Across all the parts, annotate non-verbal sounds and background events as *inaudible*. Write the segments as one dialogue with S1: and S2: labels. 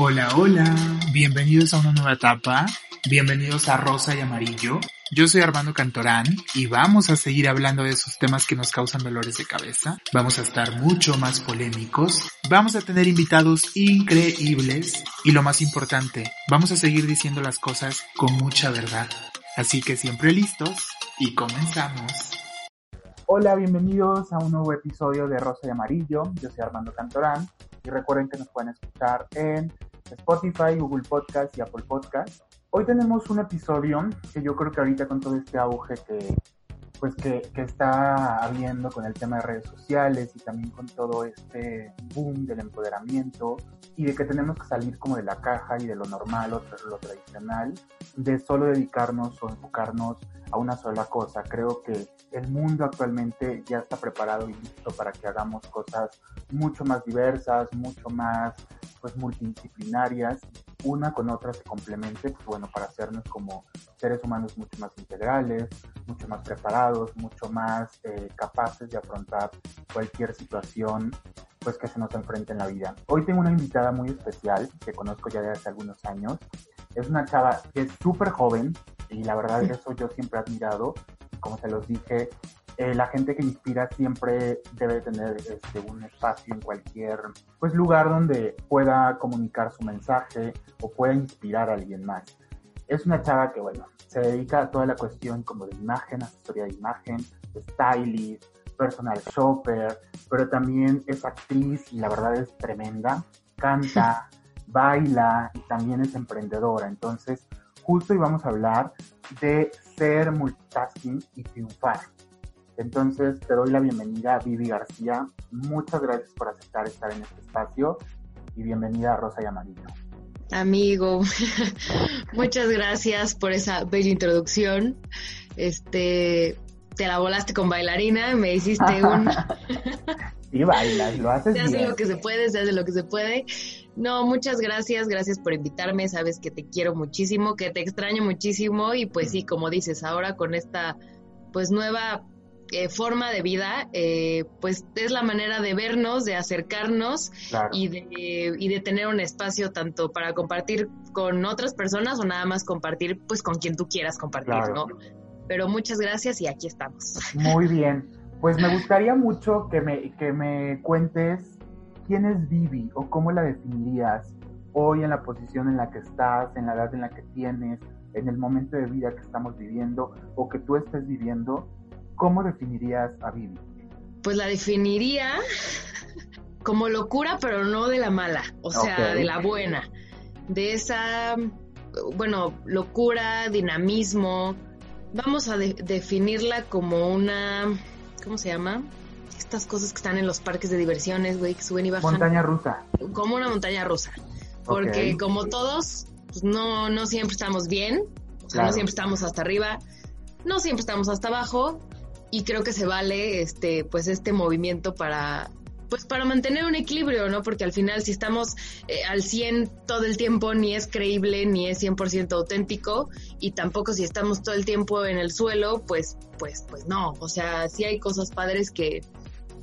S1: Hola, hola, bienvenidos a una nueva etapa, bienvenidos a Rosa y Amarillo. Yo soy Armando Cantorán y vamos a seguir hablando de esos temas que nos causan dolores de cabeza. Vamos a estar mucho más polémicos, vamos a tener invitados increíbles y lo más importante, vamos a seguir diciendo las cosas con mucha verdad. Así que siempre listos y comenzamos. Hola, bienvenidos a un nuevo episodio de Rosa y Amarillo. Yo soy Armando Cantorán y recuerden que nos pueden escuchar en Spotify, Google Podcast y Apple Podcast. Hoy tenemos un episodio que yo creo que ahorita con todo este auge que, pues que, que, está habiendo con el tema de redes sociales y también con todo este boom del empoderamiento y de que tenemos que salir como de la caja y de lo normal o lo tradicional, de solo dedicarnos o enfocarnos a una sola cosa. Creo que el mundo actualmente ya está preparado y listo para que hagamos cosas mucho más diversas, mucho más pues multidisciplinarias, una con otra se complemente, pues bueno, para hacernos como seres humanos mucho más integrales, mucho más preparados, mucho más eh, capaces de afrontar cualquier situación pues que se nos enfrente en la vida. Hoy tengo una invitada muy especial que conozco ya desde hace algunos años. Es una chava que es súper joven y la verdad eso yo siempre he admirado. Como se los dije, eh, la gente que inspira siempre debe tener este, un espacio en cualquier pues, lugar donde pueda comunicar su mensaje o pueda inspirar a alguien más. Es una chava que, bueno, se dedica a toda la cuestión como de imagen, asesoría de imagen, stylist, personal shopper, pero también es actriz y la verdad es tremenda, canta, *laughs* baila y también es emprendedora. Entonces, justo íbamos a hablar de ser multitasking y triunfar. Entonces, te doy la bienvenida a Vivi García. Muchas gracias por aceptar estar en este espacio y bienvenida a Rosa y Amarillo.
S2: Amigo, *laughs* muchas gracias por esa bella introducción. Este, te la volaste con bailarina, me hiciste un... *laughs*
S1: sí, bailas, lo haces
S2: Se hace lo que se puede, se hace lo que se puede. No, muchas gracias, gracias por invitarme, sabes que te quiero muchísimo, que te extraño muchísimo y pues sí, como dices, ahora con esta pues nueva eh, forma de vida, eh, pues es la manera de vernos, de acercarnos y, de, y de tener un espacio tanto para compartir con otras personas o nada más compartir pues con quien tú quieras compartir, ¿no? Pero muchas gracias y aquí estamos.
S1: Muy bien. Pues me *laughs* gustaría mucho que me, que me cuentes quién es Vivi o cómo la definirías hoy en la posición en la que estás, en la edad en la que tienes, en el momento de vida que estamos viviendo o que tú estés viviendo ¿cómo definirías a Vivi?
S2: Pues la definiría *laughs* como locura, pero no de la mala, o sea, de la buena, de esa, bueno, locura, dinamismo. Vamos a definirla como una, ¿cómo se llama? Estas cosas que están en los parques de diversiones, güey, que suben y bajan.
S1: Montaña rusa.
S2: Como una montaña rusa. Porque como todos, pues no, no siempre estamos bien, o sea, no siempre estamos hasta arriba, no siempre estamos hasta abajo, y creo que se vale este pues este movimiento para pues para mantener un equilibrio, ¿no? Porque al final si estamos eh, al 100 todo el tiempo ni es creíble ni es 100% auténtico y tampoco si estamos todo el tiempo en el suelo, pues pues pues no, o sea, sí hay cosas padres que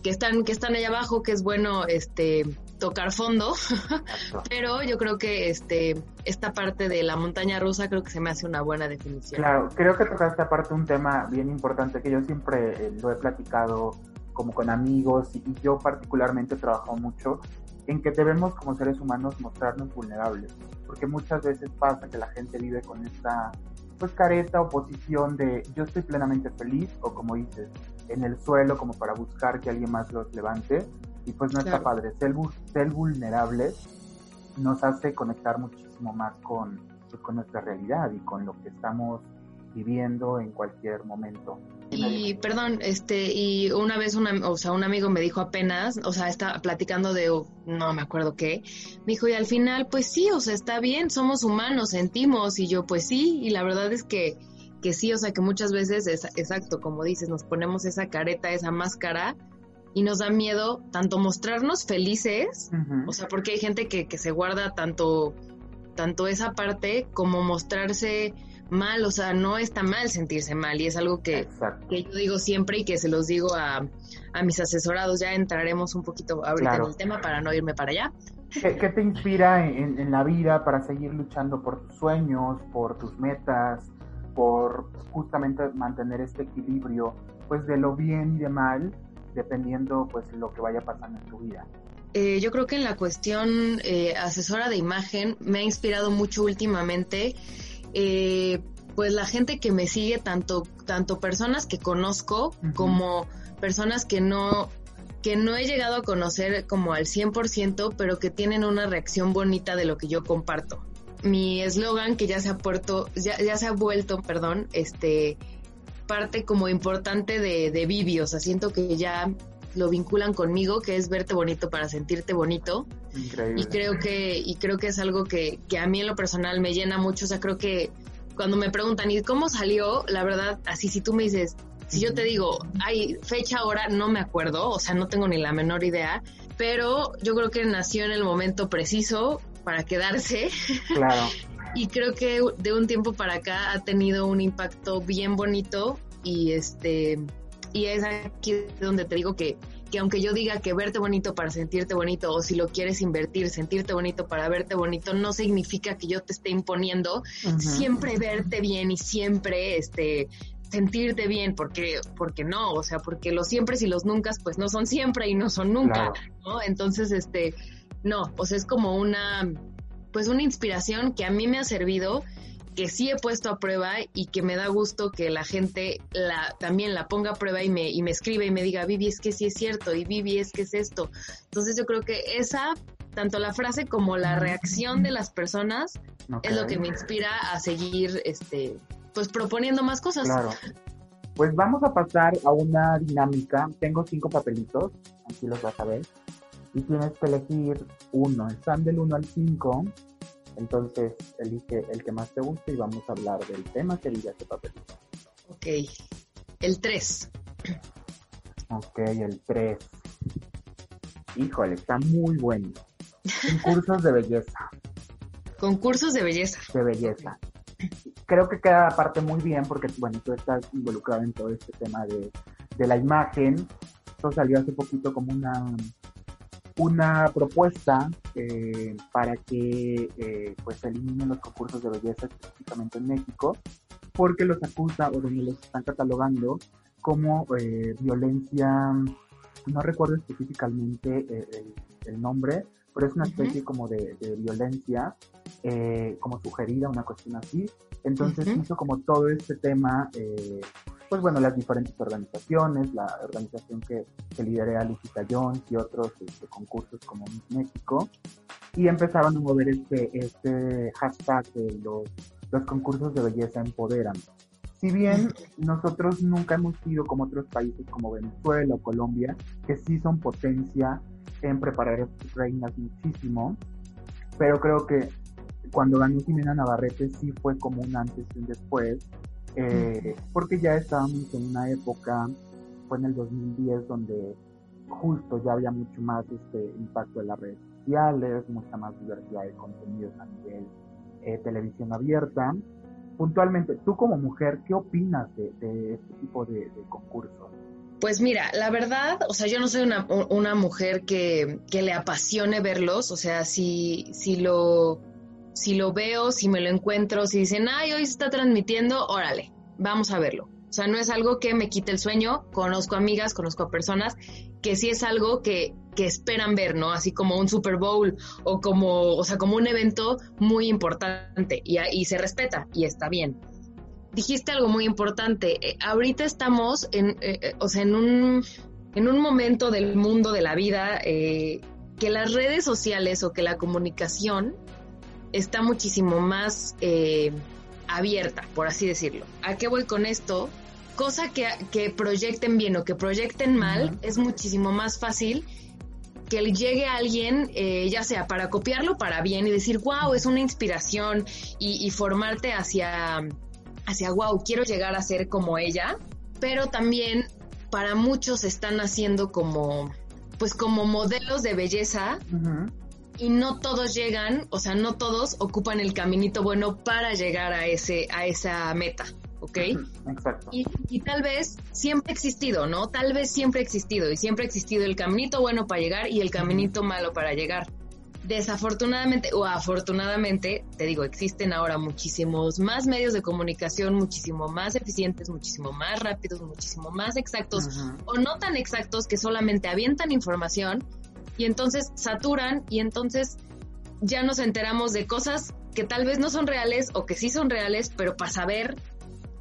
S2: que están que están allá abajo que es bueno este tocar fondo, *laughs* pero yo creo que este esta parte de la montaña rusa creo que se me hace una buena definición.
S1: Claro, creo que tocaste aparte un tema bien importante que yo siempre eh, lo he platicado como con amigos y, yo particularmente trabajo mucho en que debemos como seres humanos mostrarnos vulnerables, porque muchas veces pasa que la gente vive con esta pues careta o posición de yo estoy plenamente feliz o como dices, en el suelo como para buscar que alguien más los levante y pues no está padre. Ser, ser vulnerables nos hace conectar muchísimo más con, pues, con nuestra realidad y con lo que estamos viviendo en cualquier momento.
S2: Y perdón, este, y una vez una, o sea, un amigo me dijo apenas, o sea, está platicando de, no me acuerdo qué, me dijo, y al final, pues sí, o sea, está bien, somos humanos, sentimos, y yo, pues sí, y la verdad es que, que sí, o sea, que muchas veces, es, exacto, como dices, nos ponemos esa careta, esa máscara, y nos da miedo tanto mostrarnos felices, o sea, porque hay gente que, que se guarda tanto, tanto esa parte como mostrarse mal, o sea, no está mal sentirse mal y es algo que, que yo digo siempre y que se los digo a, a mis asesorados, ya entraremos un poquito ahorita en el tema para no irme para allá,
S1: ¿Qué, te inspira en, en, la vida para seguir luchando por tus sueños, por tus metas, por justamente mantener este equilibrio, pues de lo bien y de mal, dependiendo pues lo que vaya pasando en tu vida?
S2: Eh, yo creo que en la cuestión eh, asesora de imagen me ha inspirado mucho últimamente, eh, pues la gente que me sigue, tanto, tanto personas que conozco como personas que no, que no he llegado a conocer como al 100%, pero que tienen una reacción bonita de lo que yo comparto. Mi eslogan que ya se ha puerto, ya, ya se ha vuelto, perdón, este parte como importante de, de Vivi, o sea, siento que ya lo vinculan conmigo, que es verte bonito para sentirte bonito. Increíble. Y creo que, y creo que es algo que, que a mí en lo personal me llena mucho. O sea, creo que cuando me preguntan, ¿y cómo salió? La verdad, así si tú me dices, si yo te digo, hay fecha, hora, no me acuerdo, o sea, no tengo ni la menor idea, pero yo creo que nació en el momento preciso para quedarse. Claro. *laughs* y creo que de un tiempo para acá ha tenido un impacto bien bonito y este y es aquí donde te digo que, que aunque yo diga que verte bonito para sentirte bonito o si lo quieres invertir, sentirte bonito para verte bonito, no significa que yo te esté imponiendo siempre verte bien y siempre este sentirte bien, porque, porque no, o sea, porque los siempre y los nunca, pues no son siempre y no son nunca, ¿no? Entonces, este, no, pues es como una, pues una inspiración que a mí me ha servido que sí he puesto a prueba y que me da gusto que la gente la, también la ponga a prueba y me, y me escribe y me diga, Vivi, es que sí es cierto y Vivi, es que es esto. Entonces yo creo que esa, tanto la frase como la reacción de las personas es lo que me inspira a seguir, este, pues proponiendo más cosas.
S1: Claro. Pues vamos a pasar a una dinámica. Tengo cinco papelitos, aquí los vas a ver. Y tienes que elegir uno. Están del 1 al 5 entonces, elige el que más te guste y vamos a hablar del tema que diga este papel.
S2: Ok, el 3.
S1: Ok, el 3. Híjole, está muy bueno. Concursos de belleza.
S2: Concursos de belleza.
S1: De belleza. Creo que queda aparte muy bien porque, bueno, tú estás involucrado en todo este tema de, de la imagen. Esto salió hace poquito como una una propuesta eh, para que eh, pues se eliminen los concursos de belleza específicamente en México porque los acusa o donde los están catalogando como eh, violencia no recuerdo específicamente el, nombre pero es una especie como de, violencia como sugerida una cuestión así. Entonces hizo como todo este tema pues bueno, las diferentes organizaciones, la organización que, que lidera Lucita Jones y otros este, concursos como México, y empezaron a mover este, este hashtag de los, los concursos de belleza empoderan. Si bien nosotros nunca hemos sido como otros países como Venezuela o Colombia, que sí son potencia en preparar a sus reinas muchísimo, pero creo que cuando ganó Jimena Navarrete sí fue como un antes y un después, eh, *laughs* porque ya estábamos en una época, fue en el 2010, donde justo ya había mucho más este impacto de las redes sociales, mucha más diversidad de contenidos a nivel eh, televisión abierta. Puntualmente, tú como mujer, ¿qué opinas de, este tipo de, concursos?
S2: Pues mira, la verdad, o sea, yo no soy una, una mujer que, que, le apasione verlos, o sea, si, si lo si lo veo, si me lo encuentro, si dicen, ay, hoy se está transmitiendo, órale, vamos a verlo. O sea, no es algo que me quite el sueño, conozco amigas, conozco a personas que sí es algo que, que esperan ver, ¿no? Así como un Super Bowl o como, o sea, como un evento muy importante y, y se respeta y está bien. Dijiste algo muy importante. Eh, ahorita estamos en, eh, eh, o sea, en un, en un momento del mundo de la vida que las redes sociales o que la comunicación está muchísimo más eh, abierta, por así decirlo. ¿A qué voy con esto? Cosa que, que proyecten bien o que proyecten mal, es muchísimo más fácil que le llegue a alguien, eh, ya sea para copiarlo para bien y decir, wow, es una inspiración y, y, formarte hacia, hacia, wow, quiero llegar a ser como ella, pero también para muchos están haciendo como, pues como modelos de belleza y no todos llegan, o sea, no todos ocupan el caminito bueno para llegar a ese a esa meta, ¿ok? Exacto. Y, y, tal vez siempre ha existido, ¿no? Tal vez siempre ha existido y siempre ha existido el caminito bueno para llegar y el caminito malo para llegar. Desafortunadamente o afortunadamente, te digo, existen ahora muchísimos más medios de comunicación, muchísimo más eficientes, muchísimo más rápidos, muchísimo más exactos o no tan exactos que solamente avientan información y entonces saturan y entonces ya nos enteramos de cosas que tal vez no son reales o que sí son reales, pero para saber,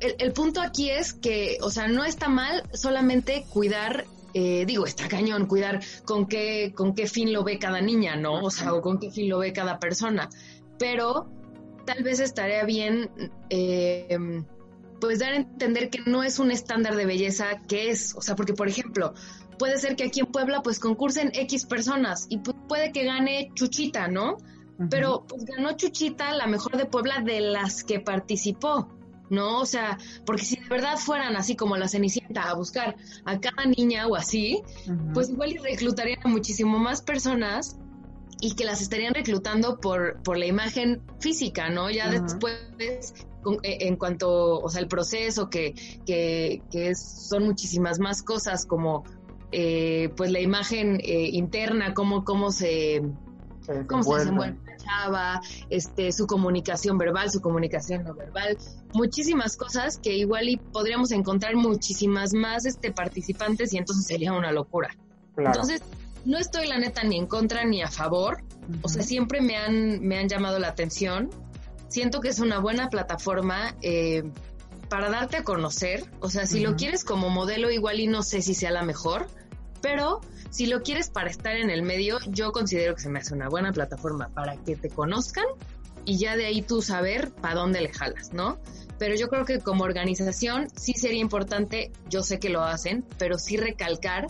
S2: el, el punto aquí es que, o sea, no está mal solamente cuidar eh, digo, está cañón cuidar con qué, con qué fin lo ve cada niña, ¿no? O sea, o con qué fin lo ve cada persona. Pero tal vez estaría bien, eh, pues dar a entender que no es un estándar de belleza que es, o sea, porque por ejemplo, puede ser que aquí en Puebla pues concursen X personas y puede que gane Chuchita, ¿no? Pero pues ganó Chuchita la mejor de Puebla de las que participó. ¿no? O sea, porque si de verdad fueran así como la Cenicienta a buscar a cada niña o así, pues igual reclutarían a muchísimo más personas y que las estarían reclutando por, por la imagen física, ¿no? Ya después, e, en cuanto, o sea, el proceso que, que, que es, son muchísimas más cosas como, eh, pues la imagen eh, interna, cómo, cómo se cómo se desenvuelve la chava, este, su comunicación verbal, su comunicación no verbal, muchísimas cosas que igual y podríamos encontrar muchísimas más este, participantes y entonces sería una locura. Entonces, no estoy la neta ni en contra ni a favor, o sea, siempre me han, me han llamado la atención. Siento que es una buena plataforma eh, para darte a conocer, o sea, si lo quieres como modelo igual y no sé si sea la mejor, pero si lo quieres para estar en el medio, yo considero que se me hace una buena plataforma para que te conozcan y ya de ahí tú saber para dónde le jalas, ¿no? Pero yo creo que como organización sí sería importante, yo sé que lo hacen, pero sí recalcar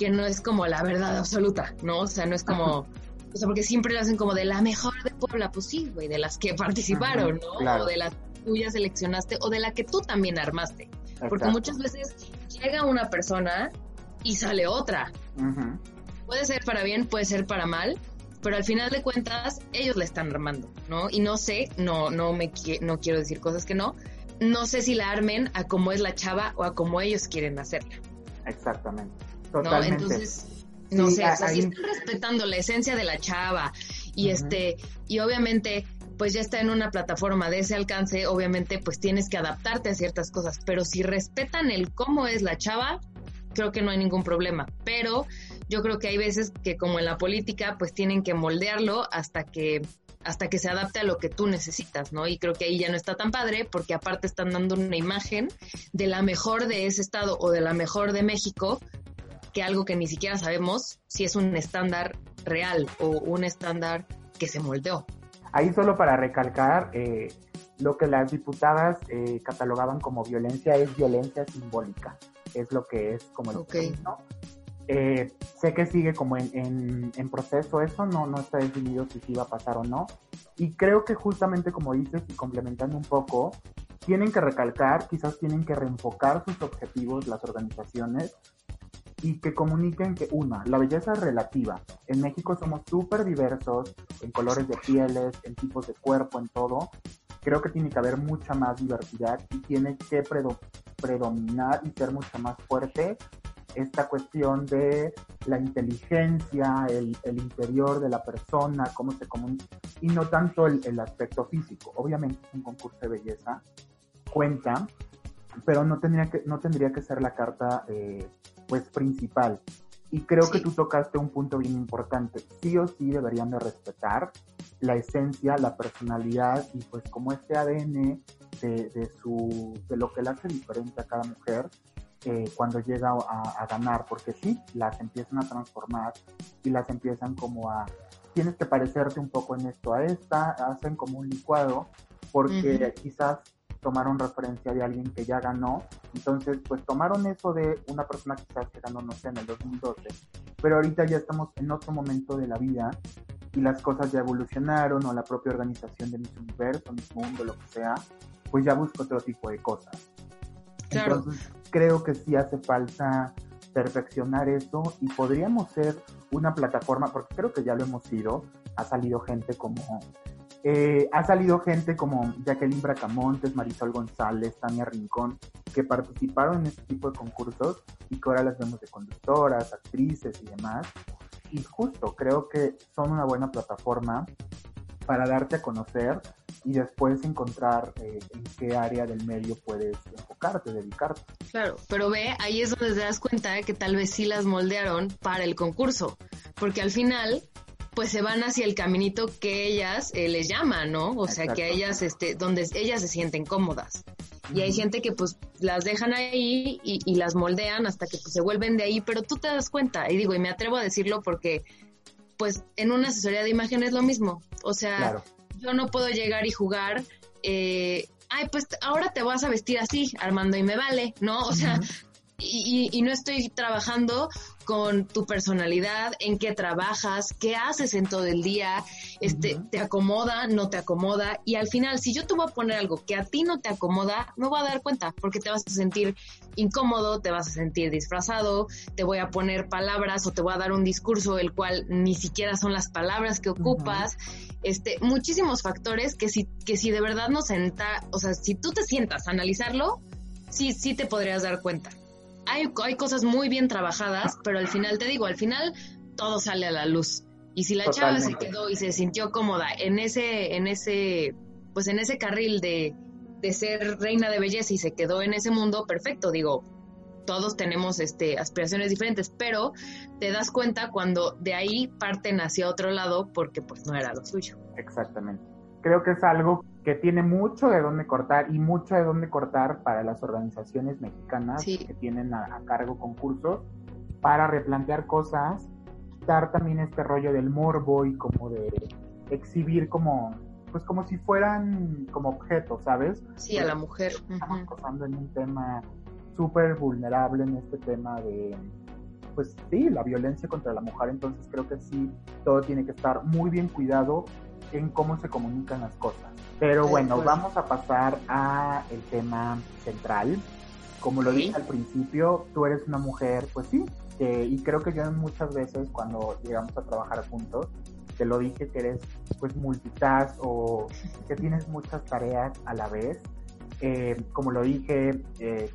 S2: que no es como la verdad absoluta, ¿no? O sea, no es como, o sea, porque siempre lo hacen como de la mejor de Puebla, pues sí, güey, de las que participaron, ¿no? O de las tuyas seleccionaste o de la que tú también armaste. Porque muchas veces llega una persona y sale otra. Puede ser para bien, puede ser para mal, pero al final de cuentas ellos la están armando, ¿no? Y no sé, no, no me no quiero decir cosas que no, no sé si la armen a como es la chava o a como ellos quieren hacerla.
S1: Exactamente. Totalmente.
S2: ¿No? Entonces, no sé, o sea, si están respetando la esencia de la chava y este, y obviamente pues ya está en una plataforma de ese alcance, obviamente pues tienes que adaptarte a ciertas cosas, pero si respetan el cómo es la chava, creo que no hay ningún problema, pero yo creo que hay veces que como en la política, pues tienen que moldearlo hasta que hasta que se adapte a lo que tú necesitas, ¿no? Y creo que ahí ya no está tan padre porque aparte están dando una imagen de la mejor de ese estado o de la mejor de México, que algo que ni siquiera sabemos si es un estándar real o un estándar que se moldeó.
S1: Ahí solo para recalcar, eh, lo que las diputadas eh, catalogaban como violencia es violencia simbólica es lo que es como el
S2: okay.
S1: eh, sé que sigue como en, en, proceso eso, no, no está definido si sí va a pasar o no. Y creo que justamente como dices y complementando un poco, tienen que recalcar, quizás tienen que reenfocar sus objetivos las organizaciones y que comuniquen que una, la belleza es relativa. En México somos súper diversos en colores de pieles, en tipos de cuerpo, en todo. Creo que tiene que haber mucha más diversidad y tiene que predominar y ser mucho más fuerte esta cuestión de la inteligencia, el, interior de la persona, cómo se comunica, y no tanto el, aspecto físico. Obviamente un concurso de belleza, cuenta, pero no tendría que, no tendría que ser la carta eh, pues principal. Y creo que tú tocaste un punto bien importante. Sí o sí deberían de respetar la esencia, la personalidad y pues como este ADN de, su, de lo que le hace diferente a cada mujer eh, cuando llega a, ganar, porque sí, las empiezan a transformar y las empiezan como a, tienes que parecerte un poco en esto a esta, hacen como un licuado, porque quizás tomaron referencia de alguien que ya ganó, entonces pues tomaron eso de una persona quizás que ganó, no sé, en el 2012, pero ahorita ya estamos en otro momento de la vida y las cosas ya evolucionaron o la propia organización de Miss Universo, Miss Mundo, lo que sea, pues ya busca otro tipo de cosas. Entonces, creo que sí hace falta perfeccionar eso y podríamos ser una plataforma, porque creo que ya lo hemos sido, ha salido gente como eh, ha salido gente como Jacqueline Bracamontes, Marisol González, Tania Rincón, que participaron en este tipo de concursos y que ahora las vemos de conductoras, actrices y demás. y justo creo que son una buena plataforma para darte a conocer y después encontrar eh, en qué área del medio puedes enfocarte, dedicarte.
S2: Claro, pero ve, ahí es donde te das cuenta que tal vez sí las moldearon para el concurso, porque al final pues se van hacia el caminito que ellas eh, les llaman, ¿no? O sea, que a ellas, este, donde ellas se sienten cómodas. Y hay gente que pues las dejan ahí y, las moldean hasta que pues, se vuelven de ahí, pero tú te das cuenta, y digo, y me atrevo a decirlo porque pues en una asesoría de imagen es lo mismo. O sea, yo no puedo llegar y jugar, eh, ay, pues ahora te vas a vestir así, Armando, y me vale, ¿no? O sea, y, y, no estoy trabajando con tu personalidad, en qué trabajas, qué haces en todo el día, este, te acomoda, no te acomoda, y al final, si yo te voy a poner algo que a ti no te acomoda, me voy a dar cuenta, porque te vas a sentir incómodo, te vas a sentir disfrazado, te voy a poner palabras o te voy a dar un discurso el cual ni siquiera son las palabras que ocupas, este, muchísimos factores que si, que si de verdad no senta, o sea, si tú te sientas a analizarlo, sí, sí te podrías dar cuenta hay, hay cosas muy bien trabajadas, pero al final, te digo, al final todo sale a la luz. Y si la chava se quedó y se sintió cómoda en ese, en ese, pues en ese carril de, de ser reina de belleza y se quedó en ese mundo, perfecto, digo, todos tenemos este, aspiraciones diferentes, pero te das cuenta cuando de ahí parten hacia otro lado porque pues no era lo suyo.
S1: Exactamente. Creo que es algo que tiene mucho de dónde cortar y mucho de dónde cortar para las organizaciones mexicanas que tienen a, cargo concursos para replantear cosas, dar también este rollo del morbo y como de exhibir como pues como si fueran como objetos, ¿sabes?
S2: Sí, a la mujer.
S1: Estamos pasando en un tema súper vulnerable en este tema de pues sí, la violencia contra la mujer, entonces creo que sí, todo tiene que estar muy bien cuidado en cómo se comunican las cosas. Pero bueno, vamos a pasar a el tema central. Como lo dije al principio, tú eres una mujer, pues sí, y creo que yo muchas veces cuando llegamos a trabajar juntos, te lo dije que eres pues multitask o que tienes muchas tareas a la vez. Eh, como lo dije, eh,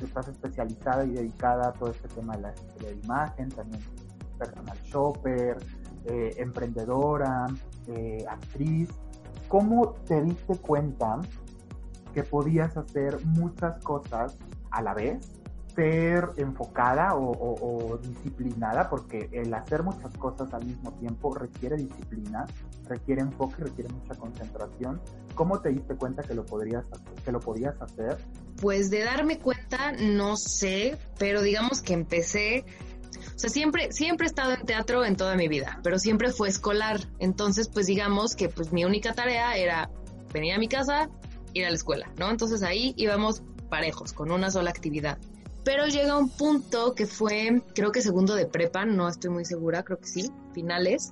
S1: estás especializada y dedicada a todo este tema de la de imagen, también personal shopper, eh, emprendedora, eh, actriz, ¿cómo te diste cuenta que podías hacer muchas cosas a la vez? ser enfocada o, disciplinada, porque el hacer muchas cosas al mismo tiempo requiere disciplina, requiere enfoque, requiere mucha concentración. ¿Cómo te diste cuenta que lo podrías que lo podías hacer?
S2: Pues de darme cuenta no sé, pero digamos que empecé o sea, siempre, siempre he estado en teatro en toda mi vida, pero siempre fue escolar. Entonces, pues digamos que pues mi única tarea era venir a mi casa, ir a la escuela, ¿no? Entonces ahí íbamos parejos, con una sola actividad. Pero llega un punto que fue, creo que segundo de prepa, no estoy muy segura, creo que sí, finales,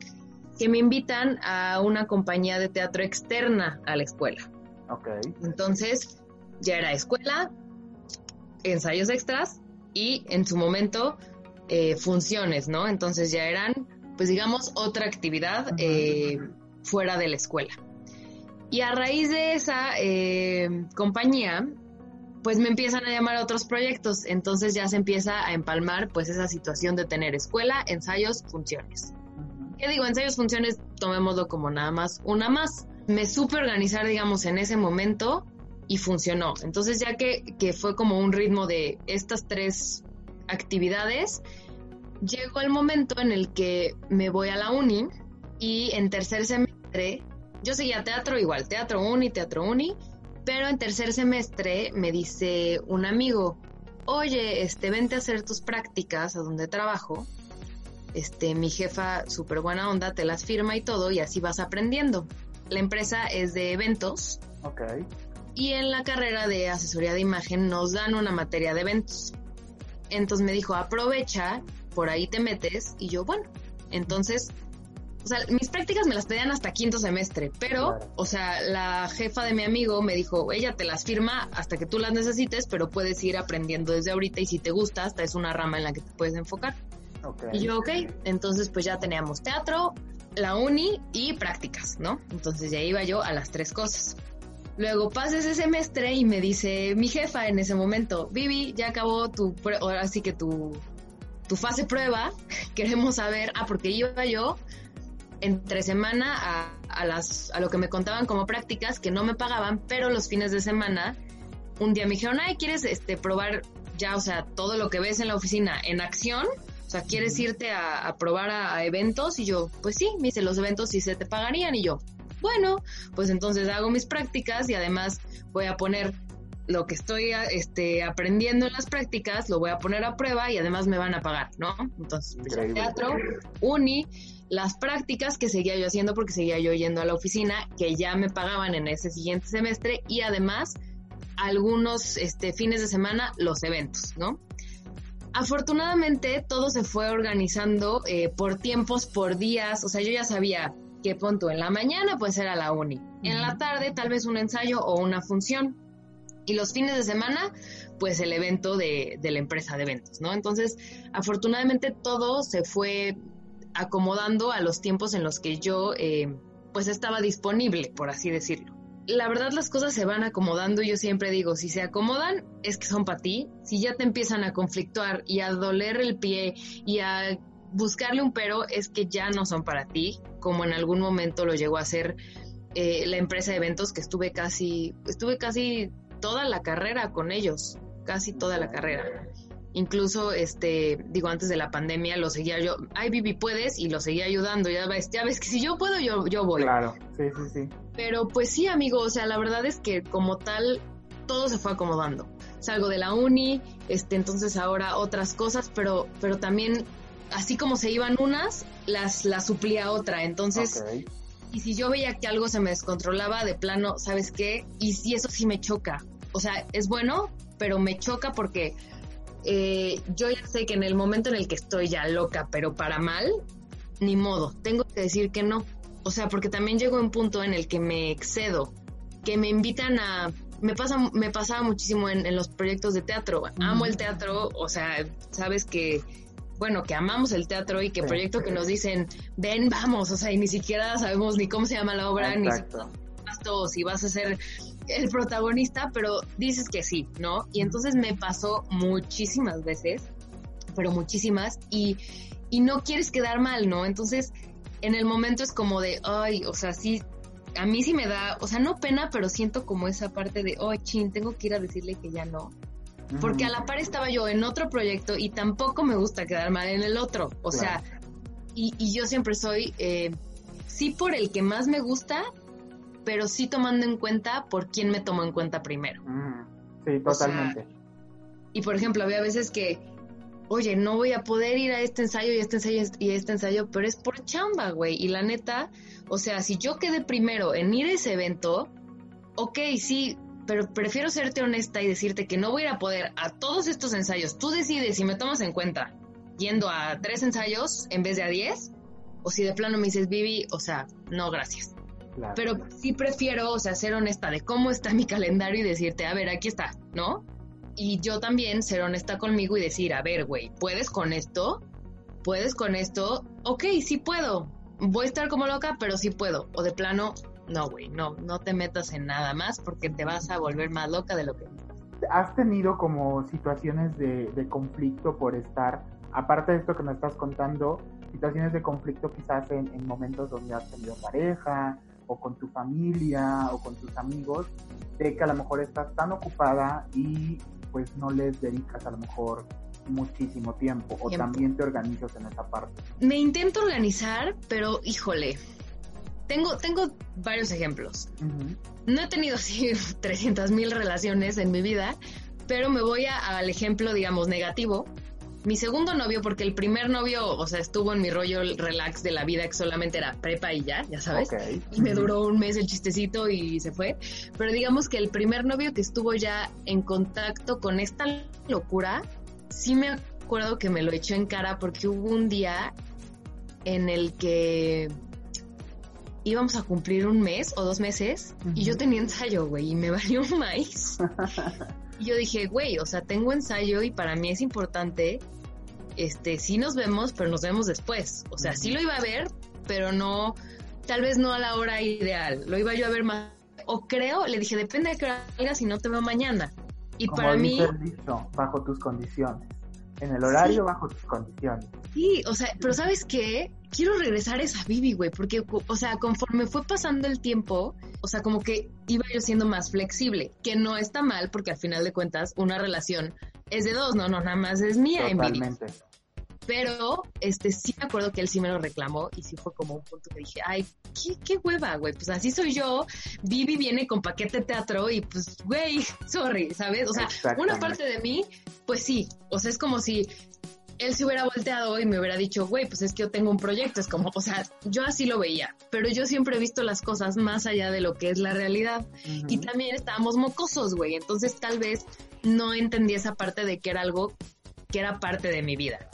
S2: que me invitan a una compañía de teatro externa a la escuela.
S1: Ok.
S2: Entonces, ya era escuela, ensayos extras y en su momento eh, funciones, ¿no? Entonces ya eran, pues digamos, otra actividad eh, fuera de la escuela. Y a raíz de esa eh, compañía, pues me empiezan a llamar a otros proyectos, entonces ya se empieza a empalmar pues esa situación de tener escuela, ensayos, funciones. ¿Qué digo? Ensayos, funciones, tomémoslo como nada más una más. Me supe organizar, digamos, en ese momento y funcionó. Entonces ya que, que fue como un ritmo de estas tres actividades, llegó el momento en el que me voy a la uni y en tercer semestre, yo seguía teatro igual, teatro uni, teatro uni, pero en tercer semestre me dice un amigo, oye, este, vente a hacer tus prácticas a donde trabajo. Este, mi jefa, súper buena onda, te las firma y todo, y así vas aprendiendo. La empresa es de eventos.
S1: Ok.
S2: Y en la carrera de asesoría de imagen nos dan una materia de eventos. Entonces me dijo, aprovecha, por ahí te metes. Y yo, bueno, entonces, o sea, mis prácticas me las pedían hasta quinto semestre, pero, o sea, la jefa de mi amigo me dijo, ella te las firma hasta que tú las necesites, pero puedes ir aprendiendo desde ahorita y si te gusta, hasta es una rama en la que te puedes enfocar. Y yo, ok, entonces pues ya teníamos teatro, la uni y prácticas, ¿no? Entonces ya iba yo a las tres cosas. Luego pasa ese semestre y me dice mi jefa en ese momento, Vivi, ya acabó tu, ahora sí que tu, tu fase prueba, *laughs* queremos saber, ah, porque iba yo entre semana a, a, las, a lo que me contaban como prácticas que no me pagaban, pero los fines de semana, un día me dijeron, ay, ¿quieres este, probar ya, o sea, todo lo que ves en la oficina en acción? O sea, ¿quieres irte a, probar a, eventos? Y yo, pues sí, me hice los eventos y se te pagarían. Y yo, bueno, pues entonces hago mis prácticas y además voy a poner lo que estoy este, aprendiendo en las prácticas, lo voy a poner a prueba y además me van a pagar, ¿no? Entonces, pues, teatro, uni, las prácticas que seguía yo haciendo porque seguía yo yendo a la oficina, que ya me pagaban en ese siguiente semestre y además algunos este, fines de semana los eventos, ¿no? Afortunadamente todo se fue organizando eh, por tiempos, por días, o sea, yo ya sabía que punto en la mañana pues era la uni, en la tarde tal vez un ensayo o una función. Y los fines de semana pues el evento de, de la empresa de eventos, ¿no? Entonces, afortunadamente todo se fue acomodando a los tiempos en los que yo eh, pues estaba disponible, por así decirlo. La verdad las cosas se van acomodando. Y yo siempre digo, si se acomodan es que son para ti, si ya te empiezan a conflictuar y a doler el pie y a buscarle un pero es que ya no son para ti, como en algún momento lo llegó a hacer eh, la empresa de eventos que estuve casi, estuve casi toda la carrera con ellos, casi toda la carrera. Incluso este digo antes de la pandemia lo seguía yo ay Vivi puedes y lo seguía ayudando ya ves ya ves que si yo puedo yo yo voy.
S1: Claro sí sí sí.
S2: Pero pues sí amigo o sea la verdad es que como tal todo se fue acomodando. Salgo de la uni este entonces ahora otras cosas pero pero también así como se iban unas las las suplía otra. Entonces y si yo veía que algo se me descontrolaba de plano sabes qué y si eso sí me choca. O sea es bueno pero me choca porque eh, yo ya sé que en el momento en el que estoy ya loca, pero para mal, ni modo, tengo que decir que no. O sea, porque también llego a un punto en el que me excedo, que me invitan a... Me, pasa, me pasaba muchísimo en, los proyectos de teatro. Amo el teatro, o sea, sabes que bueno, que amamos el teatro y que proyecto que nos dicen, ven, vamos, o sea, y ni siquiera sabemos ni cómo se llama la obra, ni si vas a ser el protagonista, pero dices que sí, ¿no? Y entonces me pasó muchísimas veces, pero muchísimas, y, y no quieres quedar mal, ¿no? Entonces, en el momento es como de, ay, o sea, sí, a mí sí me da, o sea, no pena, pero siento como esa parte de, ay, chin, tengo que ir a decirle que ya no. Porque a la par estaba yo en otro proyecto y tampoco me gusta quedar mal en el otro. O sea, y, y, yo siempre soy, eh, sí por el que más me gusta, pero sí tomando en cuenta por quién me tomo en cuenta primero.
S1: Sí, totalmente.
S2: y por ejemplo, había veces que, oye, no voy a poder ir a este ensayo y este ensayo y este ensayo, pero es por chamba, güey. Y la neta, o sea, si yo quedé primero en ir a ese evento, ok, sí, pero prefiero serte honesta y decirte que no voy a poder a todos estos ensayos. Tú decides si me tomas en cuenta yendo a tres ensayos en vez de a diez, o si de plano me dices, Vivi, o sea, no, gracias. Pero sí prefiero, o sea, ser honesta de cómo está mi calendario y decirte, a ver, aquí está, ¿no? Y yo también ser honesta conmigo y decir, a ver, güey, ¿puedes con esto? ¿Puedes con esto? Ok, sí puedo. Voy a estar como loca, pero sí puedo. O de plano, no, güey, no, no te metas en nada más porque te vas a volver más loca de lo que
S1: ¿Has tenido como situaciones de, de conflicto por estar, aparte de esto que me estás contando, situaciones de conflicto quizás en, en momentos donde has tenido pareja, o con tu familia o con tus amigos, de que a lo mejor estás tan ocupada y pues no les dedicas a lo mejor muchísimo tiempo o también te organizas en esa parte.
S2: Me intento organizar, pero híjole, tengo, tengo varios ejemplos. No he tenido así *laughs* 300 mil relaciones en mi vida, pero me voy al ejemplo, digamos, negativo, mi segundo novio, porque el primer novio, o sea, estuvo en mi rollo relax de la vida que solamente era prepa y ya, ya sabes. Y me duró un mes el chistecito y se fue. Pero digamos que el primer novio que estuvo ya en contacto con esta locura, sí me acuerdo que me lo echó en cara porque hubo un día en el que íbamos a cumplir un mes o dos meses y yo tenía ensayo, güey, y me *laughs* valió un maíz. *laughs* y yo dije, güey, o sea, tengo ensayo y para mí es importante este, sí nos vemos, pero nos vemos después. O sea, sí lo iba a ver, pero no, tal vez no a la hora ideal. Lo iba yo a ver más. O creo, le dije, depende de qué hora salgas si no te veo mañana. Y para mí.
S1: bajo tus condiciones. En el horario, bajo tus condiciones.
S2: Sí, o sea, pero ¿sabes qué? Quiero regresar a esa Bibi, güey, porque, o sea, conforme fue pasando el tiempo, o sea, como que iba yo siendo más flexible, que no está mal, porque al final de cuentas, una relación es de dos, no, no, nada más es mía.
S1: Totalmente.
S2: Pero, este, sí me acuerdo que él sí me lo reclamó y sí fue como un punto que dije, ay, qué, qué hueva, güey, pues así soy yo, Vivi viene con paquete teatro y pues, güey, *laughs* sorry, ¿sabes? O sea, una parte de mí, pues sí, o sea, es como si él se hubiera volteado y me hubiera dicho, güey, pues es que yo tengo un proyecto, es como, o sea, yo así lo veía, pero yo siempre he visto las cosas más allá de lo que es la realidad. Y también estábamos mocosos, güey, entonces tal vez no entendí esa parte de que era algo que era parte de mi vida.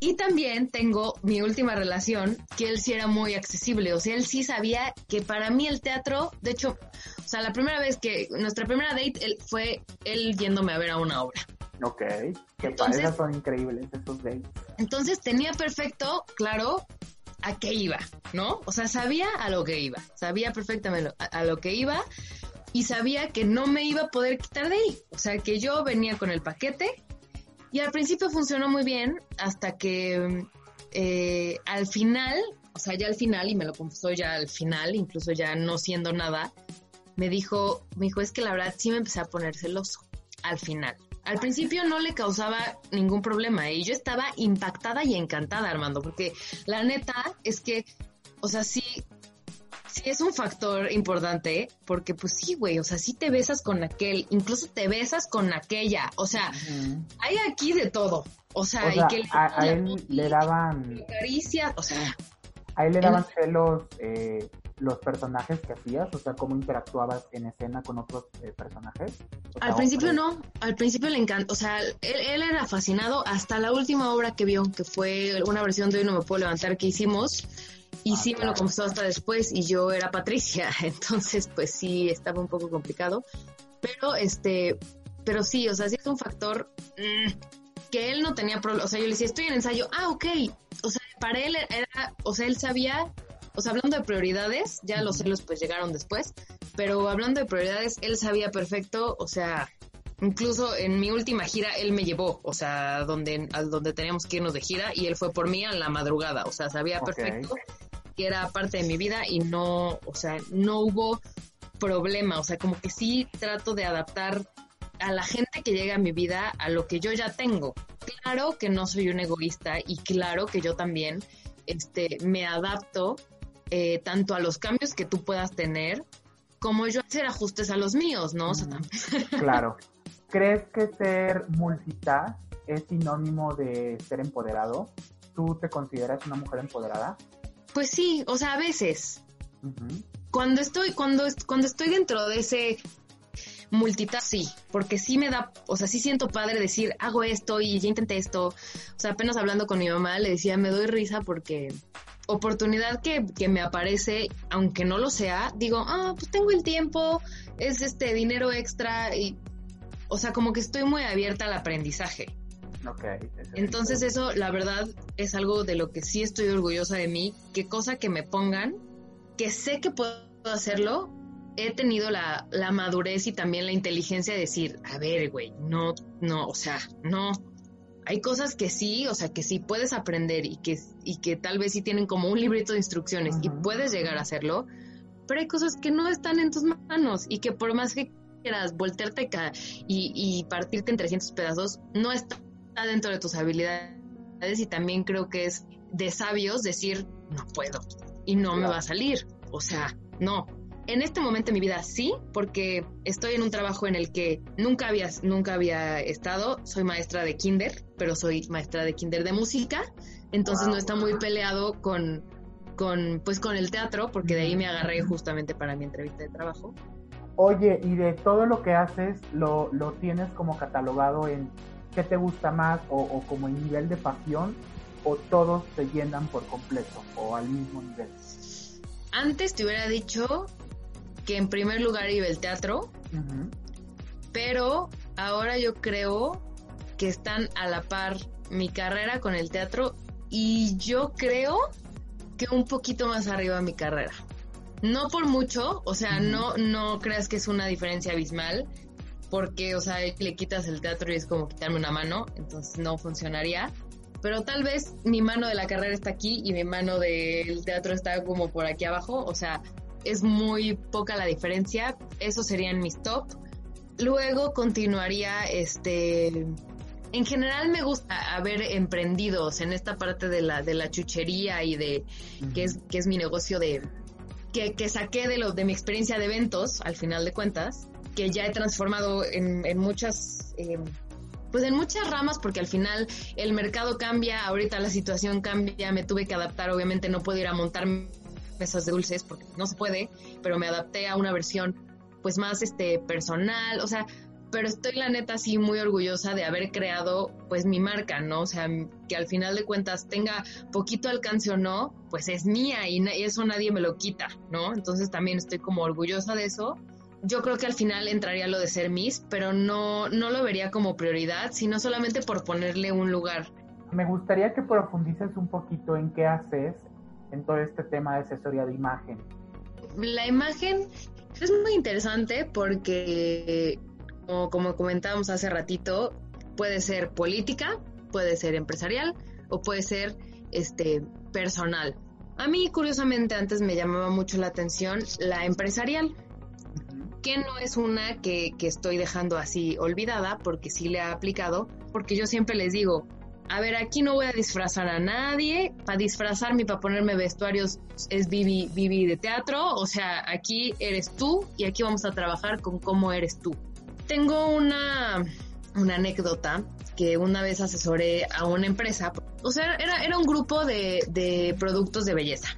S2: Y también tengo mi última relación, que él sí era muy accesible, o sea, él sí sabía que para mí el teatro, de hecho, o sea, la primera vez que, nuestra primera date él, fue él yéndome a ver a una obra.
S1: Ok, que entonces, son increíbles esos dates.
S2: Entonces tenía perfecto, claro, a qué iba, ¿no? O sea, sabía a lo que iba, sabía perfectamente a lo que iba y sabía que no me iba a poder quitar de ahí. O sea, que yo venía con el paquete y al principio funcionó muy bien hasta que eh, al final, o sea, ya al final, y me lo confesó ya al final, incluso ya no siendo nada, me dijo, me dijo, es que la verdad sí me empecé a poner celoso al final. Al principio no le causaba ningún problema y yo estaba impactada y encantada, Armando, porque la neta es que, o sea, sí, sí es un factor importante, porque pues sí, güey, o sea, sí te besas con aquel, incluso te besas con aquella, o sea, hay aquí de todo, o sea, y que
S1: a, él le daban
S2: caricias, o sea,
S1: a él le daban celos eh, los personajes que hacías, o sea, cómo interactuabas en escena con otros eh, personajes.
S2: al principio no, al principio le encantó, o sea, él, él, era fascinado hasta la última obra que vio, que fue una versión de Hoy no me puedo levantar que hicimos y sí me lo confesó hasta después y yo era Patricia, *laughs* entonces pues sí estaba un poco complicado. Pero este, pero sí, o sea, sí es un factor mm, que él no tenía problema. O sea, yo le decía, estoy en ensayo, ah, ok. O sea, para él era, o sea, él sabía, o sea, hablando de prioridades, ya los celos pues llegaron después, pero hablando de prioridades, él sabía perfecto, o sea, Incluso en mi última gira él me llevó, o sea, donde, a donde teníamos que irnos de gira y él fue por mí a la madrugada, o sea, sabía perfecto que era parte de mi vida y no, o sea, no hubo problema, o sea, como que sí trato de adaptar a la gente que llega a mi vida a lo que yo ya tengo. Claro que no soy un egoísta y claro que yo también este, me adapto eh, tanto a los cambios que tú puedas tener como yo hacer ajustes a los míos, ¿no? *laughs*
S1: claro. ¿Crees que ser multitask es sinónimo de ser empoderado? ¿Tú te consideras una mujer empoderada?
S2: Pues sí, o sea, a veces. Cuando estoy, cuando, cuando estoy dentro de ese multitask, sí, porque sí me da, o sea, sí siento padre decir, hago esto y ya intenté esto. O sea, apenas hablando con mi mamá le decía, me doy risa porque oportunidad que, que me aparece, aunque no lo sea, digo, ah, pues tengo el tiempo, es este dinero extra y o sea, como que estoy muy abierta al aprendizaje.
S1: Okay,
S2: Entonces eso, la verdad, es algo de lo que sí estoy orgullosa de mí, que cosa que me pongan, que sé que puedo hacerlo, he tenido la, la madurez y también la inteligencia de decir, a ver, güey, no, no, o sea, no. Hay cosas que sí, o sea, que sí puedes aprender y que, y que tal vez sí tienen como un librito de instrucciones y puedes llegar a hacerlo, pero hay cosas que no están en tus manos y que por más que quieras voltearte y, y partirte en 300 pedazos, no está dentro de tus habilidades y también creo que es de sabios decir, no puedo y no me va a salir. O sea, no. En este momento de mi vida sí, porque estoy en un trabajo en el que nunca había, nunca había estado. Soy maestra de kinder, pero soy maestra de kinder de música. Entonces no está muy peleado con, con, pues, con el teatro, porque de ahí me agarré justamente para mi entrevista de trabajo.
S1: Oye, y de todo lo que haces, lo, lo tienes como catalogado en qué te gusta más o, como nivel de pasión o todos te llenan por completo o al mismo nivel?
S2: Antes te hubiera dicho que en primer lugar iba el teatro, pero ahora yo creo que están a la par mi carrera con el teatro y yo creo que un poquito más arriba mi carrera. No por mucho, o sea, no, no creas que es una diferencia abismal, porque, o sea, le quitas el teatro y es como quitarme una mano, entonces no funcionaría. Pero tal vez mi mano de la carrera está aquí y mi mano del teatro está como por aquí abajo, o sea, es muy poca la diferencia. Esos serían mis top. Luego continuaría, este, en general me gusta haber emprendidos en esta parte de la, de la chuchería y de, que es, que es mi negocio de, que, que saqué de lo, de mi experiencia de eventos, al final de cuentas, que ya he transformado en, en muchas, eh, pues en muchas ramas, porque al final el mercado cambia, ahorita la situación cambia, me tuve que adaptar, obviamente no puedo ir a montar mesas de dulces porque no se puede, pero me adapté a una versión pues más este personal, o sea, pero estoy la neta así muy orgullosa de haber creado pues mi marca, ¿no? O sea, que al final de cuentas tenga poquito alcance o no, pues es mía y, eso nadie me lo quita, ¿no? Entonces también estoy como orgullosa de eso. Yo creo que al final entraría lo de ser Miss, pero no, no lo vería como prioridad, sino solamente por ponerle un lugar.
S1: Me gustaría que profundices un poquito en qué haces en todo este tema de asesoría de imagen.
S2: La imagen es muy interesante porque como, comentábamos hace ratito, puede ser política, puede ser empresarial o puede ser este personal. A mí, curiosamente, antes me llamaba mucho la atención la empresarial, que no es una que, que estoy dejando así olvidada, porque sí le ha aplicado, porque yo siempre les digo, a ver, aquí no voy a disfrazar a nadie, para disfrazarme y para ponerme vestuarios es Vivi, Vivi de teatro, o sea, aquí eres tú y aquí vamos a trabajar con cómo eres tú. Tengo una, una anécdota que una vez asesoré a una empresa, o sea, era, era un grupo de, de productos de belleza.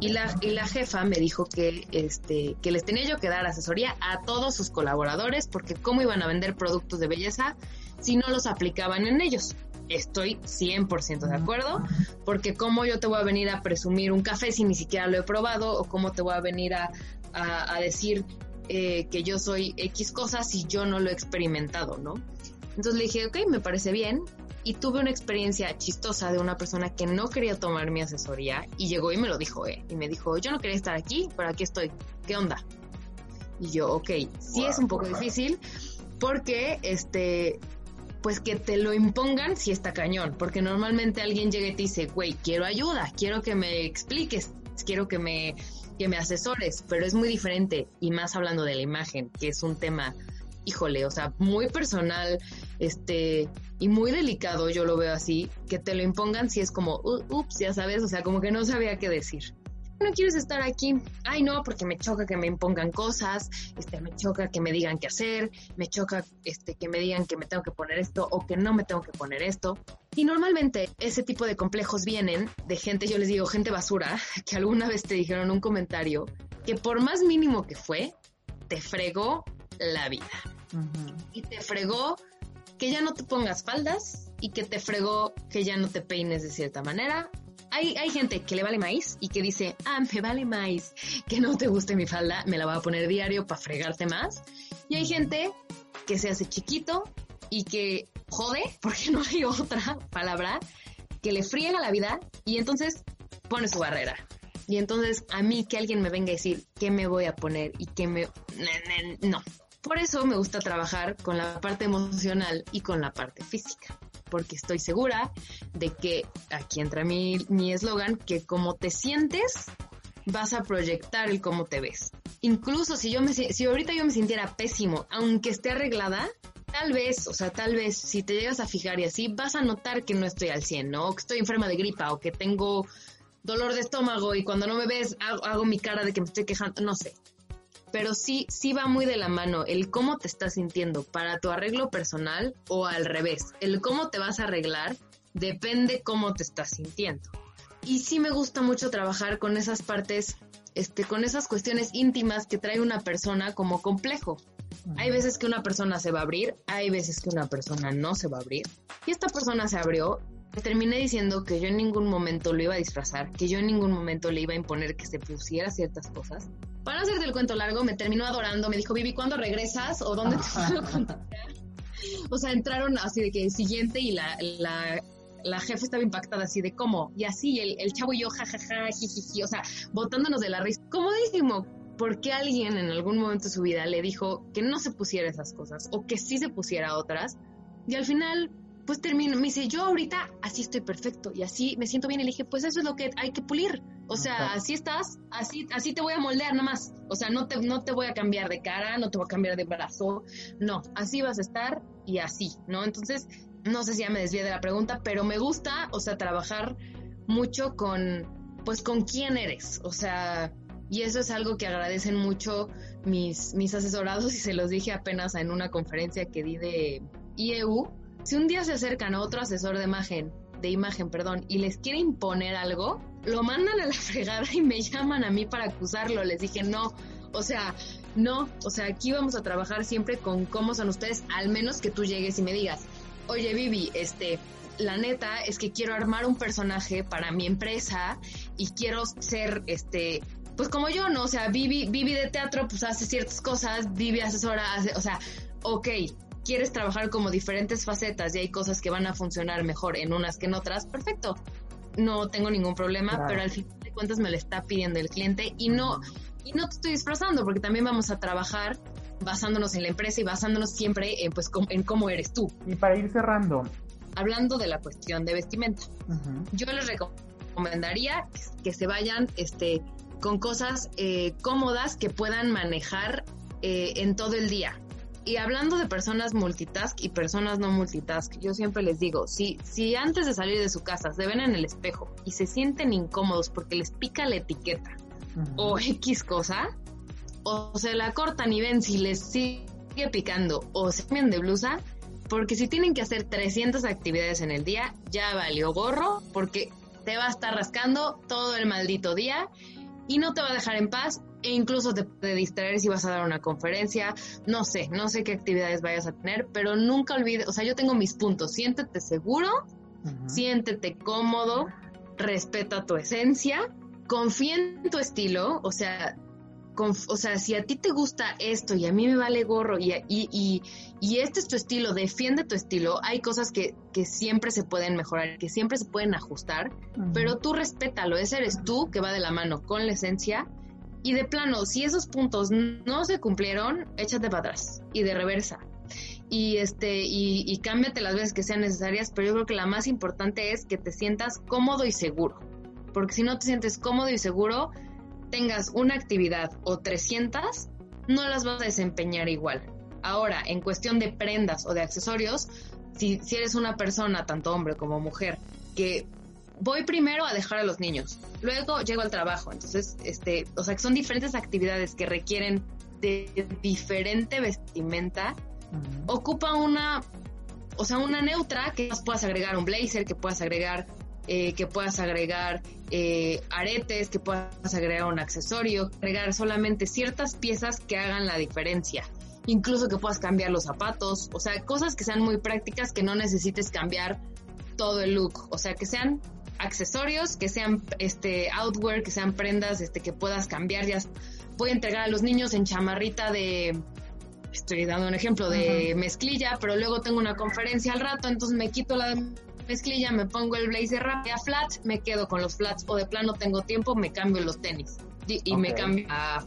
S2: Y la, y la jefa me dijo que, este, que les tenía yo que dar asesoría a todos sus colaboradores porque cómo iban a vender productos de belleza si no los aplicaban en ellos. Estoy 100% de acuerdo, porque cómo yo te voy a venir a presumir un café si ni siquiera lo he probado, o cómo te voy a venir a, a, a decir eh, que yo soy X cosas y yo no lo he experimentado, ¿no? Entonces le dije, ok, me parece bien. Y tuve una experiencia chistosa de una persona que no quería tomar mi asesoría y llegó y me lo dijo, eh. Y me dijo, yo no quería estar aquí, pero aquí estoy. ¿Qué onda? Y yo, ok, sí es un poco difícil porque, este, pues que te lo impongan si está cañón. Porque normalmente alguien llega y te dice, güey, quiero ayuda, quiero que me expliques, quiero que me que me asesores, pero es muy diferente y más hablando de la imagen, que es un tema, híjole, o sea, muy personal, este, y muy delicado, yo lo veo así, que te lo impongan si es como, ups, ya sabes, o sea, como que no sabía qué decir no quieres estar aquí? Ay, no, porque me choca que me impongan cosas, este, me choca que me digan qué hacer, me choca este, que me digan que me tengo que poner esto o que no me tengo que poner esto. Y normalmente ese tipo de complejos vienen de gente, yo les digo, gente basura, *laughs* que alguna vez te dijeron un comentario que por más mínimo que fue, te fregó la vida. Y te fregó que ya no te pongas faldas y que te fregó que ya no te peines de cierta manera hay, hay gente que le vale maíz y que dice, ah, me vale maíz que no te guste mi falda, me la voy a poner diario para fregarte más. Y hay gente que se hace chiquito y que jode, *laughs* porque no hay otra palabra, que le friega la vida y entonces pone su barrera. Y entonces a mí que alguien me venga a decir qué me voy a poner y qué me... No. Por eso me gusta trabajar con la parte emocional y con la parte física porque estoy segura de que aquí entra mi eslogan, que como te sientes, vas a proyectar el cómo te ves. Incluso si yo me si ahorita yo me sintiera pésimo, aunque esté arreglada, tal vez, o sea, tal vez si te llegas a fijar y así, vas a notar que no estoy al 100, ¿no? O que estoy enferma de gripa o que tengo dolor de estómago y cuando no me ves hago mi cara de que me estoy quejando, no sé pero sí, sí va muy de la mano el cómo te estás sintiendo para tu arreglo personal o al revés. El cómo te vas a arreglar depende cómo te estás sintiendo. Y sí me gusta mucho trabajar con esas partes, este, con esas cuestiones íntimas que trae una persona como complejo. Hay veces que una persona se va a abrir, hay veces que una persona no se va a abrir. Y esta persona se abrió terminé diciendo que yo en ningún momento lo iba a disfrazar, que yo en ningún momento le iba a imponer que se pusiera ciertas cosas. Para hacerte el cuento largo, me terminó adorando, me dijo, Vivi, ¿cuándo regresas? ¿O dónde te *laughs* puedo contactar? O sea, entraron así de que siguiente y la, la, la jefa estaba impactada así de cómo, y así el, el chavo y yo, jajaja, jijiji, o sea, botándonos de la risa. Comodísimo, por qué alguien en algún momento de su vida le dijo que no se pusiera esas cosas o que sí se pusiera otras. Y al final, pues termino, me dice, yo ahorita así estoy perfecto y así me siento bien. Y le dije, pues eso es lo que hay que pulir. O sea, así estás, así, así te voy a moldear nada más. O sea, no te, no te voy a cambiar de cara, no te voy a cambiar de brazo. No, así vas a estar y así, ¿no? Entonces, no sé si ya me desvié de la pregunta, pero me gusta, o sea, trabajar mucho con, pues, con quién eres. O sea, y eso es algo que agradecen mucho mis, mis asesorados *laughs* y se los dije apenas en una conferencia que di de IEU. Si un día se acercan a otro asesor de imagen, de imagen, perdón, y les quiere imponer algo, lo mandan a la *laughs* fregada y me llaman a mí para acusarlo. Les dije, no, o sea, no, o sea, aquí vamos a trabajar siempre con cómo son ustedes, al menos que tú llegues y me digas, oye Vivi, este, la neta es que quiero armar un personaje para mi empresa y quiero ser, este, pues como yo, ¿no? O sea, Vivi, Vivi de teatro, pues hace ciertas cosas, Vivi asesora, hace, o sea, ok, quieres trabajar como diferentes facetas y hay cosas que van a funcionar mejor en unas que en otras, perfecto. No tengo ningún problema, pero al final de cuentas me lo está pidiendo el cliente y no, y no te estoy disfrazando porque también vamos a trabajar basándonos en la empresa y basándonos siempre en, pues, en cómo eres tú.
S1: Y para ir cerrando.
S2: Hablando de la cuestión de vestimenta, yo les recomendaría que se vayan este, con cosas eh, cómodas que puedan manejar eh, en todo el día. Y hablando de personas multitask y personas no multitask, yo siempre les digo, si, si antes de salir de su casa se ven en el espejo y se sienten incómodos porque les pica la etiqueta o X cosa, o se la cortan y ven si les sigue picando o se cambian de blusa, porque si tienen que hacer 300 actividades en el día, ya valió gorro, porque te va a estar rascando todo el maldito día y no te va a dejar en paz e incluso te puede distraer si vas a dar una conferencia, no sé, no sé qué actividades vayas a tener, pero nunca olvides, o sea, yo tengo mis puntos, siéntete seguro, siéntete cómodo, respeta tu esencia, confía en tu estilo, o sea, o sea, si a ti te gusta esto y a mí me vale gorro y, y, y, este es tu estilo, defiende tu estilo, hay cosas que, que siempre se pueden mejorar, que siempre se pueden ajustar, pero tú respétalo, ese eres tú que va de la mano con la esencia. Y de plano, si esos puntos no se cumplieron, échate para atrás y de reversa. Y este, y, y cámbiate las veces que sean necesarias, pero yo creo que la más importante es que te sientas cómodo y seguro. Porque si no te sientes cómodo y seguro, tengas una actividad o 300, no las vas a desempeñar igual. Ahora, en cuestión de prendas o de accesorios, si, si eres una persona, tanto hombre como mujer, que voy primero a dejar a los niños, luego llego al trabajo, entonces, este, o sea, que son diferentes actividades que requieren de diferente vestimenta, ocupa una, o sea, una neutra que puedas agregar un blazer, que puedas agregar eh, que puedas agregar eh, aretes, que puedas agregar un accesorio, agregar solamente ciertas piezas que hagan la diferencia. Incluso que puedas cambiar los zapatos, o sea, cosas que sean muy prácticas que no necesites cambiar todo el look, o sea, que sean accesorios, que sean este outwear, que sean prendas este que puedas cambiar. Ya voy a entregar a los niños en chamarrita de estoy dando un ejemplo de mezclilla, pero luego tengo una conferencia al rato, entonces me quito la mezclilla, me pongo el blazer rápido, a flat, me quedo con los flats o de plano tengo tiempo, me cambio los tenis y, me cambio a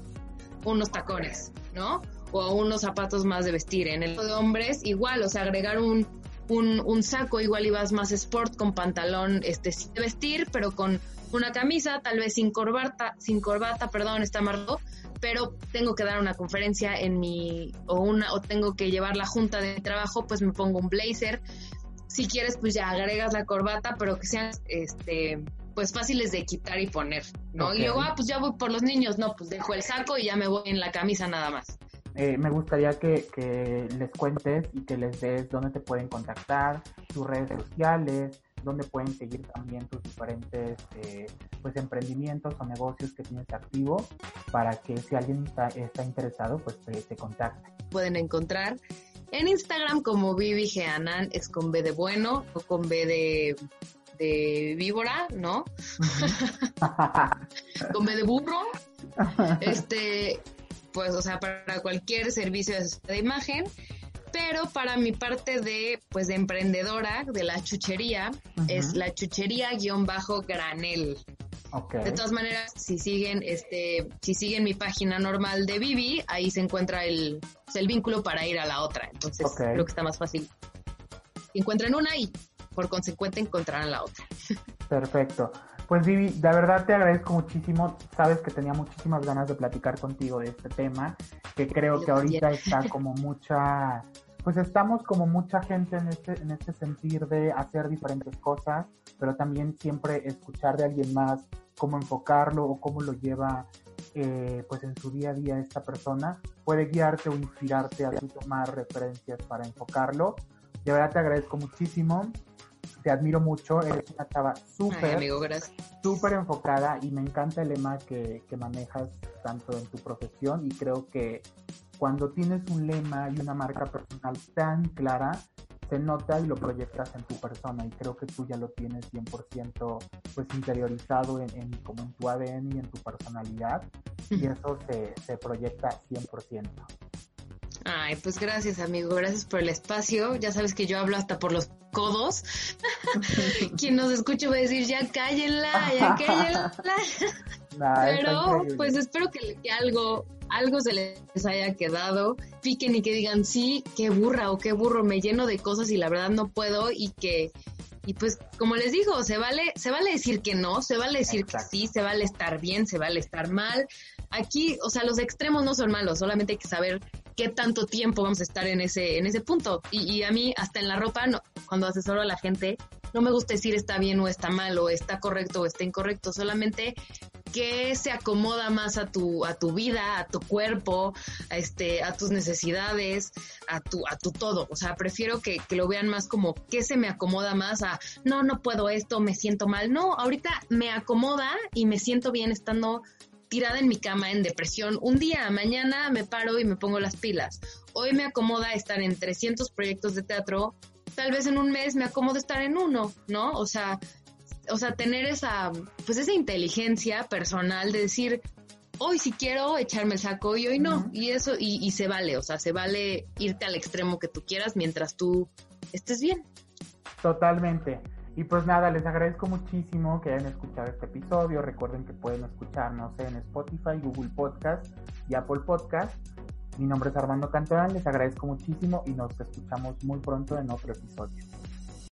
S2: unos tacones, ¿no? O a unos zapatos más de vestir. En el de hombres, igual, o sea, agregar un, un, un saco, igual ibas más sport con pantalón este de vestir, pero con una camisa, tal vez sin corbata, sin corbata, perdón, está amarrado, pero tengo que dar una conferencia en mi o una o tengo que llevar la junta de trabajo, pues me pongo un blazer, si quieres, pues ya agregas la corbata, pero que sean, este, pues fáciles de quitar y poner, ¿no? Y luego, ah, pues ya voy por los niños, no, pues dejo el saco y ya me voy en la camisa nada más.
S1: Eh, me gustaría que, que, les cuentes y que les des dónde te pueden contactar, tus redes sociales, dónde pueden seguir también tus diferentes eh, pues emprendimientos o negocios que tienes activo para que si alguien está, está interesado pues te, te contacte.
S2: Pueden encontrar en Instagram como Vivi Geanan es con B de bueno o con B de, de víbora, ¿no? *laughs* con B de burro. *laughs* Este, pues, o sea, para cualquier servicio de imagen. Pero para mi parte de, pues, de emprendedora, de la chuchería, es la chuchería guion bajo granel. De todas maneras, si siguen, este, si siguen mi página normal de Vivi, ahí se encuentra el, pues, el vínculo para ir a la otra. Entonces, creo que está más fácil. Encuentren una y por consecuente encontrarán la otra. *laughs*
S1: Perfecto. Pues Vivi, de verdad te agradezco muchísimo. Sabes que tenía muchísimas ganas de platicar contigo de este tema, que creo que ahorita está como mucha, pues estamos como mucha gente en este, en este sentir de hacer diferentes cosas, pero también siempre escuchar de alguien más cómo enfocarlo o cómo lo lleva eh, pues en su día a día esta persona, puede guiarte o inspirarte a tomar referencias para enfocarlo. De verdad te agradezco muchísimo te admiro mucho, eres una chava súper, súper enfocada y me encanta el lema que, que manejas tanto en tu profesión y creo que cuando tienes un lema y una marca personal tan clara, se nota y lo proyectas en tu persona y creo que tú ya lo tienes 100% pues interiorizado en, en, como en tu ADN y en tu personalidad y *laughs* eso se, se proyecta 100%.
S2: Ay, pues gracias, amigo. Gracias por el espacio. Ya sabes que yo hablo hasta por los codos. *laughs* Quien nos escuche va a decir, ya cállenla, ya *laughs* cállenla. *laughs* Pero, pues espero que, algo, algo se les haya quedado. Piquen y que digan, sí, qué burra o qué burro, me lleno de cosas y la verdad no puedo y que y pues como les digo, se vale, se vale decir que no, se vale decir que sí, se vale estar bien, se vale estar mal. Aquí, o sea, los extremos no son malos, solamente hay que saber qué tanto tiempo vamos a estar en ese, en ese punto. Y, a mí, hasta en la ropa, no, cuando asesoro a la gente, no me gusta decir está bien o está mal, o está correcto o está incorrecto, solamente que se acomoda más a tu, a tu vida, a tu cuerpo, a este, a tus necesidades, a tu, a tu todo. O sea, prefiero que, que lo vean más como qué se me acomoda más a no, no puedo esto, me siento mal. No, ahorita me acomoda y me siento bien estando tirada en mi cama en depresión. Un día, mañana me paro y me pongo las pilas. Hoy me acomoda estar en 300 proyectos de teatro. Tal vez en un mes me acomodo estar en uno, ¿no? O sea, o sea, tener esa, pues esa inteligencia personal de decir, hoy sí quiero echarme el saco y hoy no. Y eso, y, y se vale, o sea, se vale irte al extremo que tú quieras mientras tú estés bien.
S1: Totalmente. Y pues nada, les agradezco muchísimo que hayan escuchado este episodio. Recuerden que pueden escucharnos en Spotify, Google Podcast y Apple Podcast. Mi nombre es Armando Cantorán, les agradezco muchísimo y nos escuchamos muy pronto en otro episodio.